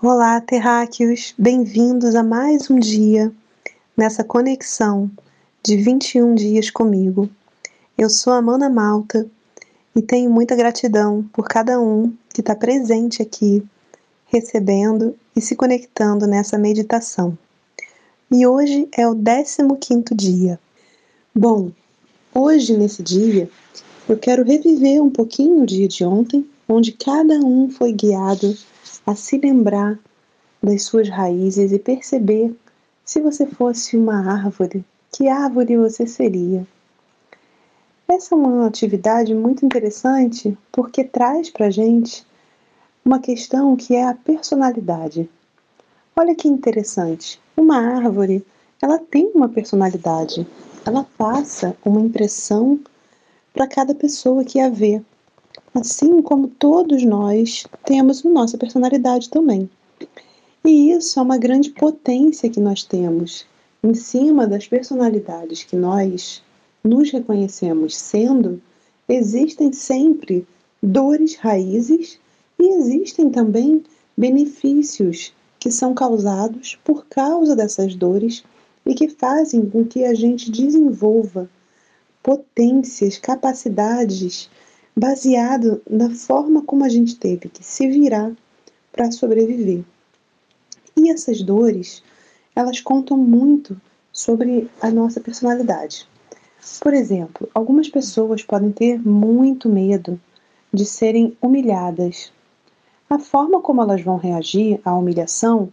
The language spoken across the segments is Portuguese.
Olá, terráqueos! Bem-vindos a mais um dia nessa conexão de 21 dias comigo. Eu sou a Mana Malta e tenho muita gratidão por cada um que está presente aqui, recebendo e se conectando nessa meditação. E hoje é o 15 dia. Bom, hoje nesse dia eu quero reviver um pouquinho o dia de ontem, onde cada um foi guiado a se lembrar das suas raízes e perceber se você fosse uma árvore, que árvore você seria. Essa é uma atividade muito interessante porque traz para gente uma questão que é a personalidade. Olha que interessante. Uma árvore, ela tem uma personalidade. Ela passa uma impressão para cada pessoa que a vê assim como todos nós temos nossa personalidade também. E isso é uma grande potência que nós temos em cima das personalidades que nós nos reconhecemos sendo, existem sempre dores raízes e existem também benefícios que são causados por causa dessas dores e que fazem com que a gente desenvolva potências, capacidades baseado na forma como a gente teve que se virar para sobreviver. E essas dores, elas contam muito sobre a nossa personalidade. Por exemplo, algumas pessoas podem ter muito medo de serem humilhadas. A forma como elas vão reagir à humilhação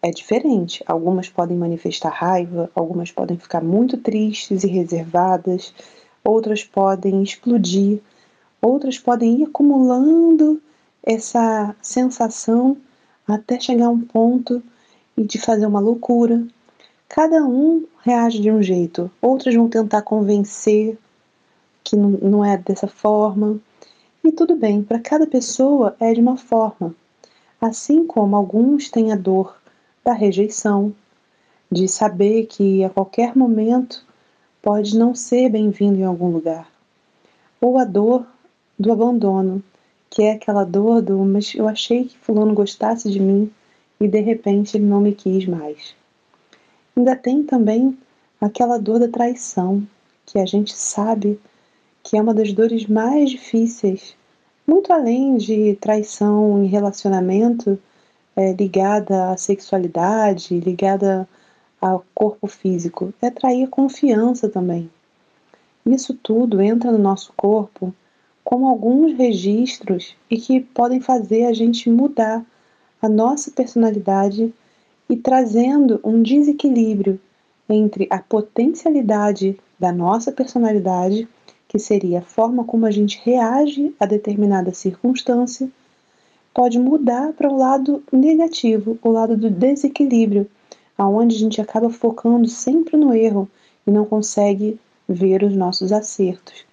é diferente. Algumas podem manifestar raiva, algumas podem ficar muito tristes e reservadas, outras podem explodir Outras podem ir acumulando essa sensação até chegar a um ponto de fazer uma loucura. Cada um reage de um jeito. Outras vão tentar convencer que não é dessa forma. E tudo bem, para cada pessoa é de uma forma. Assim como alguns têm a dor da rejeição, de saber que a qualquer momento pode não ser bem-vindo em algum lugar, ou a dor do abandono, que é aquela dor do mas eu achei que fulano gostasse de mim e de repente ele não me quis mais. Ainda tem também aquela dor da traição, que a gente sabe que é uma das dores mais difíceis, muito além de traição em relacionamento é, ligada à sexualidade, ligada ao corpo físico, é trair confiança também. Isso tudo entra no nosso corpo como alguns registros e que podem fazer a gente mudar a nossa personalidade e trazendo um desequilíbrio entre a potencialidade da nossa personalidade, que seria a forma como a gente reage a determinada circunstância, pode mudar para o lado negativo, o lado do desequilíbrio, aonde a gente acaba focando sempre no erro e não consegue ver os nossos acertos.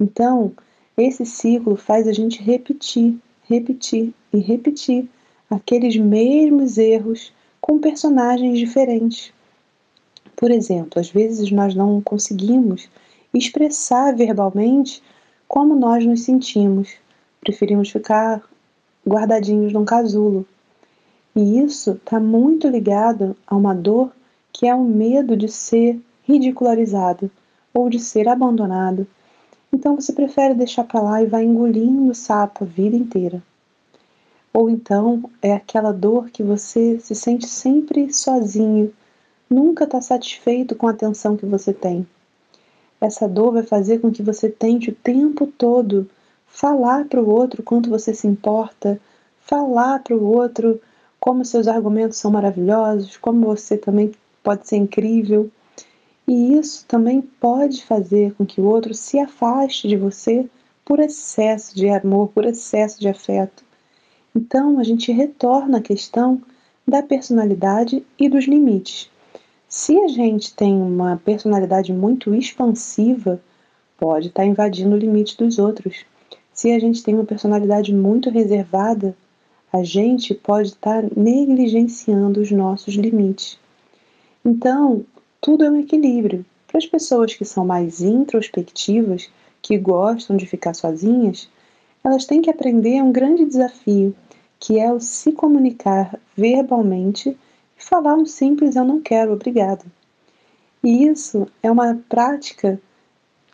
Então, esse ciclo faz a gente repetir, repetir e repetir aqueles mesmos erros com personagens diferentes. Por exemplo, às vezes nós não conseguimos expressar verbalmente como nós nos sentimos. Preferimos ficar guardadinhos num casulo. E isso está muito ligado a uma dor que é o medo de ser ridicularizado ou de ser abandonado então você prefere deixar para lá e vai engolindo o sapo a vida inteira. Ou então é aquela dor que você se sente sempre sozinho, nunca está satisfeito com a atenção que você tem. Essa dor vai fazer com que você tente o tempo todo falar para o outro quanto você se importa, falar para o outro como seus argumentos são maravilhosos, como você também pode ser incrível. E isso também pode fazer com que o outro se afaste de você por excesso de amor, por excesso de afeto. Então a gente retorna à questão da personalidade e dos limites. Se a gente tem uma personalidade muito expansiva, pode estar invadindo o limite dos outros. Se a gente tem uma personalidade muito reservada, a gente pode estar negligenciando os nossos limites. Então, tudo é um equilíbrio. Para as pessoas que são mais introspectivas, que gostam de ficar sozinhas, elas têm que aprender um grande desafio, que é o se comunicar verbalmente e falar um simples eu não quero, obrigado. E isso é uma prática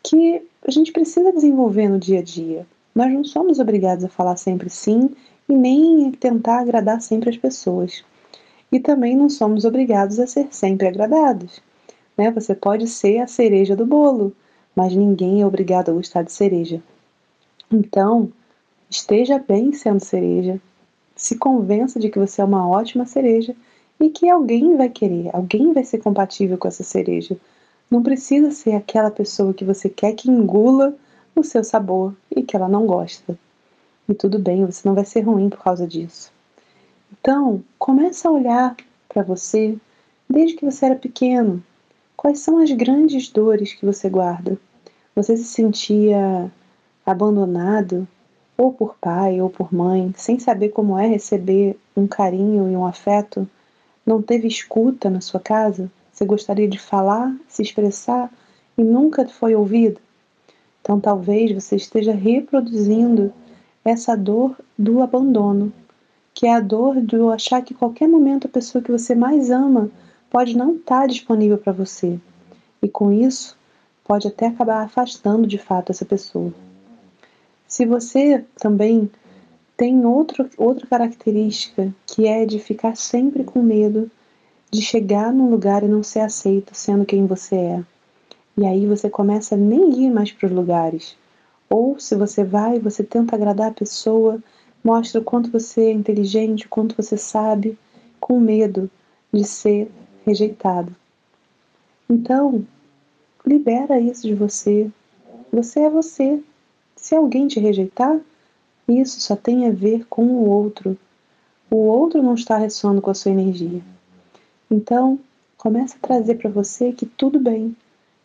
que a gente precisa desenvolver no dia a dia. Nós não somos obrigados a falar sempre sim e nem tentar agradar sempre as pessoas. E também não somos obrigados a ser sempre agradados. Né? Você pode ser a cereja do bolo, mas ninguém é obrigado a gostar de cereja. Então, esteja bem sendo cereja, se convença de que você é uma ótima cereja e que alguém vai querer, alguém vai ser compatível com essa cereja. Não precisa ser aquela pessoa que você quer que engula o seu sabor e que ela não gosta. E tudo bem, você não vai ser ruim por causa disso. Então, comece a olhar para você desde que você era pequeno. Quais são as grandes dores que você guarda? Você se sentia abandonado, ou por pai ou por mãe, sem saber como é receber um carinho e um afeto? Não teve escuta na sua casa? Você gostaria de falar, se expressar e nunca foi ouvido? Então talvez você esteja reproduzindo essa dor do abandono, que é a dor de achar que qualquer momento a pessoa que você mais ama pode não estar disponível para você. E com isso, pode até acabar afastando de fato essa pessoa. Se você também tem outro, outra característica que é de ficar sempre com medo de chegar num lugar e não ser aceito sendo quem você é. E aí você começa a nem ir mais para os lugares. Ou se você vai, você tenta agradar a pessoa, mostra o quanto você é inteligente, o quanto você sabe, com medo de ser rejeitado. Então, libera isso de você. Você é você. Se alguém te rejeitar, isso só tem a ver com o outro. O outro não está ressoando com a sua energia. Então, comece a trazer para você que tudo bem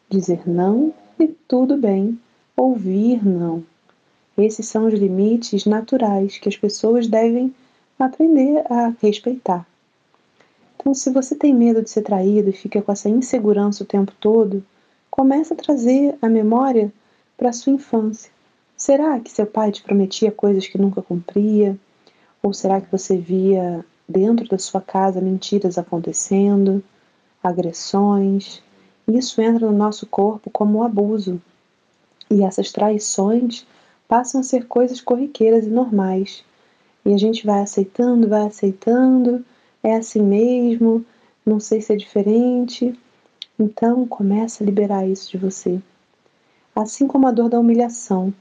dizer não e tudo bem ouvir não. Esses são os limites naturais que as pessoas devem aprender a respeitar. Então, se você tem medo de ser traído e fica com essa insegurança o tempo todo, comece a trazer a memória para a sua infância. Será que seu pai te prometia coisas que nunca cumpria? Ou será que você via dentro da sua casa mentiras acontecendo, agressões? Isso entra no nosso corpo como abuso. E essas traições passam a ser coisas corriqueiras e normais. E a gente vai aceitando, vai aceitando, é assim mesmo, não sei se é diferente. Então começa a liberar isso de você. Assim como a dor da humilhação.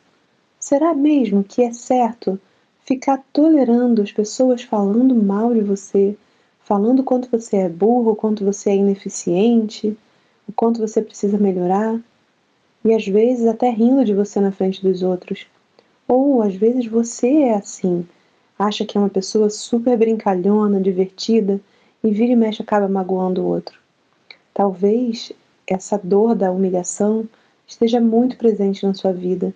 Será mesmo que é certo ficar tolerando as pessoas falando mal de você, falando quanto você é burro, quanto você é ineficiente, o quanto você precisa melhorar, e às vezes até rindo de você na frente dos outros. Ou às vezes você é assim, acha que é uma pessoa super brincalhona, divertida, e vira e mexe acaba magoando o outro. Talvez essa dor da humilhação esteja muito presente na sua vida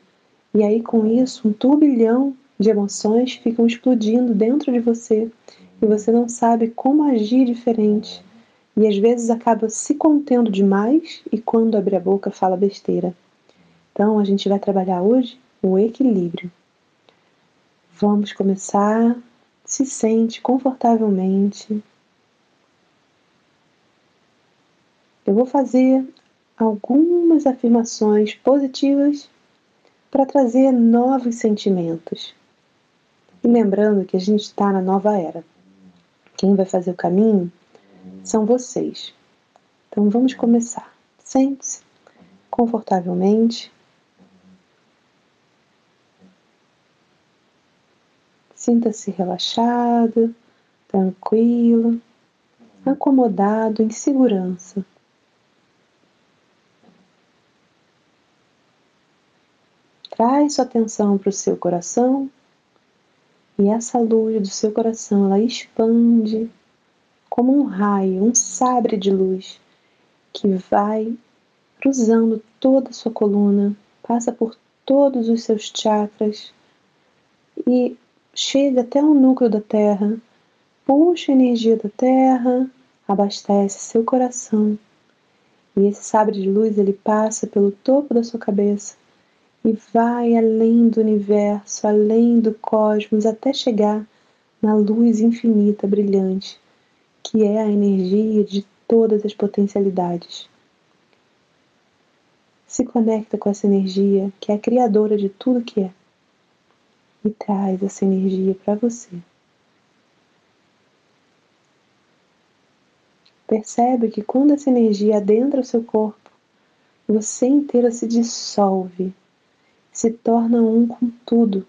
e aí, com isso, um turbilhão de emoções ficam explodindo dentro de você e você não sabe como agir diferente. E às vezes acaba se contendo demais e quando abre a boca fala besteira. Então a gente vai trabalhar hoje o equilíbrio. Vamos começar. Se sente confortavelmente. Eu vou fazer algumas afirmações positivas para trazer novos sentimentos. E lembrando que a gente está na nova era. Quem vai fazer o caminho são vocês. Então vamos começar. Sente-se confortavelmente. Sinta-se relaxado, tranquilo, acomodado, em segurança. Traz sua atenção para o seu coração e essa luz do seu coração ela expande como um raio, um sabre de luz que vai cruzando toda a sua coluna, passa por todos os seus chakras e chega até o núcleo da Terra, puxa a energia da Terra, abastece seu coração. E esse sabre de luz ele passa pelo topo da sua cabeça e vai além do universo, além do cosmos, até chegar na luz infinita, brilhante, que é a energia de todas as potencialidades. Se conecta com essa energia que é a criadora de tudo que é e traz essa energia para você. Percebe que quando essa energia adentra o seu corpo, você inteira se dissolve, se torna um com tudo.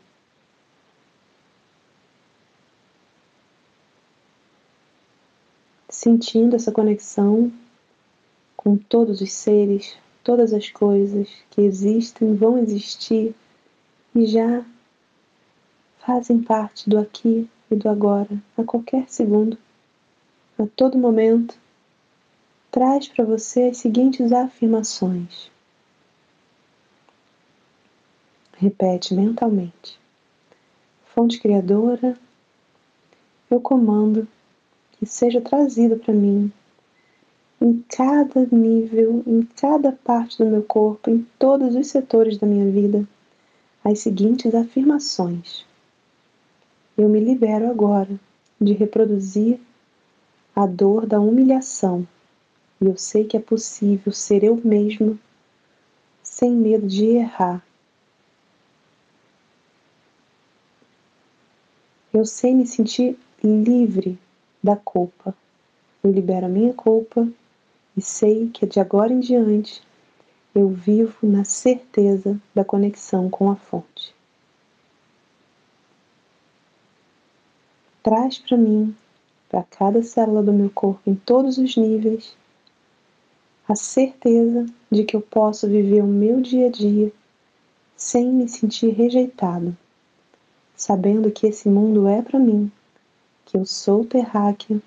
Sentindo essa conexão com todos os seres, todas as coisas que existem, vão existir e já fazem parte do aqui e do agora, a qualquer segundo, a todo momento, traz para você as seguintes afirmações. Repete mentalmente. Fonte Criadora, eu comando que seja trazido para mim em cada nível, em cada parte do meu corpo, em todos os setores da minha vida, as seguintes afirmações. Eu me libero agora de reproduzir a dor da humilhação e eu sei que é possível ser eu mesma sem medo de errar. Eu sei me sentir livre da culpa. Eu libero a minha culpa e sei que de agora em diante eu vivo na certeza da conexão com a fonte. Traz para mim, para cada célula do meu corpo, em todos os níveis, a certeza de que eu posso viver o meu dia a dia sem me sentir rejeitado, sabendo que esse mundo é para mim, que eu sou terráquea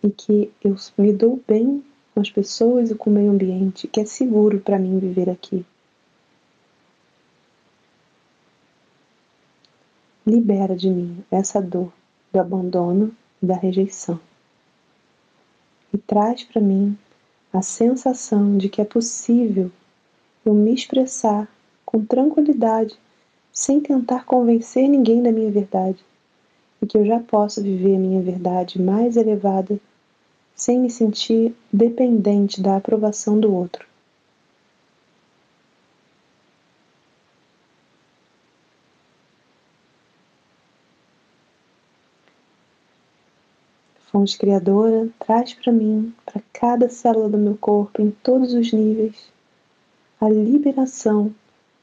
e que eu me dou bem com as pessoas e com o meio ambiente, que é seguro para mim viver aqui. Libera de mim essa dor do abandono e da rejeição. E traz para mim a sensação de que é possível eu me expressar com tranquilidade, sem tentar convencer ninguém da minha verdade, e que eu já posso viver a minha verdade mais elevada sem me sentir dependente da aprovação do outro. Fonte Criadora, traz para mim, para cada célula do meu corpo, em todos os níveis, a liberação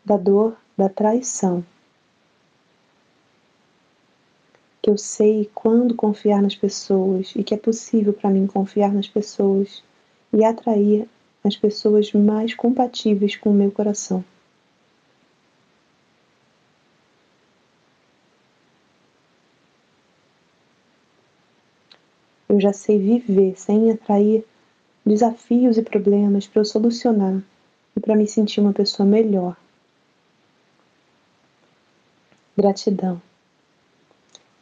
da dor da traição que eu sei quando confiar nas pessoas e que é possível para mim confiar nas pessoas e atrair as pessoas mais compatíveis com o meu coração. Já sei viver sem atrair desafios e problemas para eu solucionar e para me sentir uma pessoa melhor. Gratidão.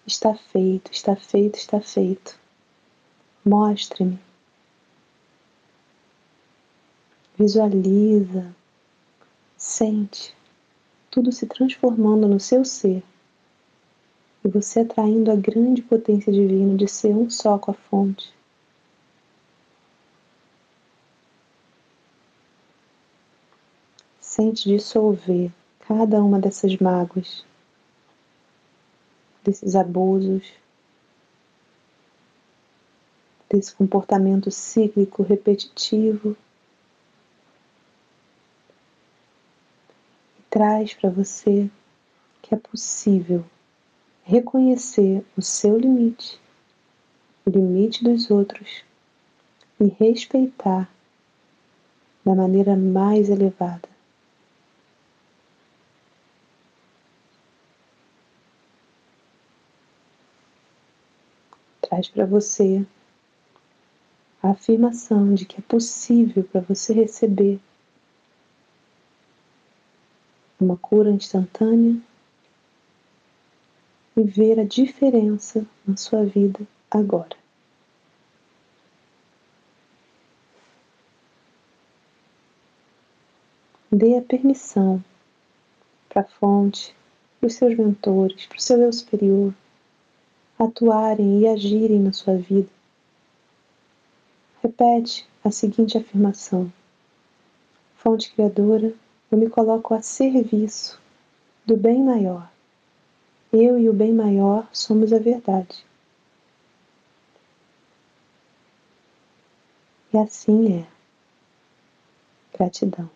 Está feito, está feito, está feito. Mostre-me. Visualiza, sente tudo se transformando no seu ser e você atraindo a grande potência divina de ser um só com a fonte. Sente dissolver cada uma dessas mágoas desses abusos, desse comportamento cíclico repetitivo. E traz para você que é possível reconhecer o seu limite, o limite dos outros e respeitar da maneira mais elevada. traz para você a afirmação de que é possível para você receber uma cura instantânea e ver a diferença na sua vida agora. Dê a permissão para a fonte, para os seus mentores, para o seu eu superior atuarem e agirem na sua vida. Repete a seguinte afirmação: Fonte Criadora, eu me coloco a serviço do bem maior. Eu e o bem maior somos a verdade. E assim é. Gratidão.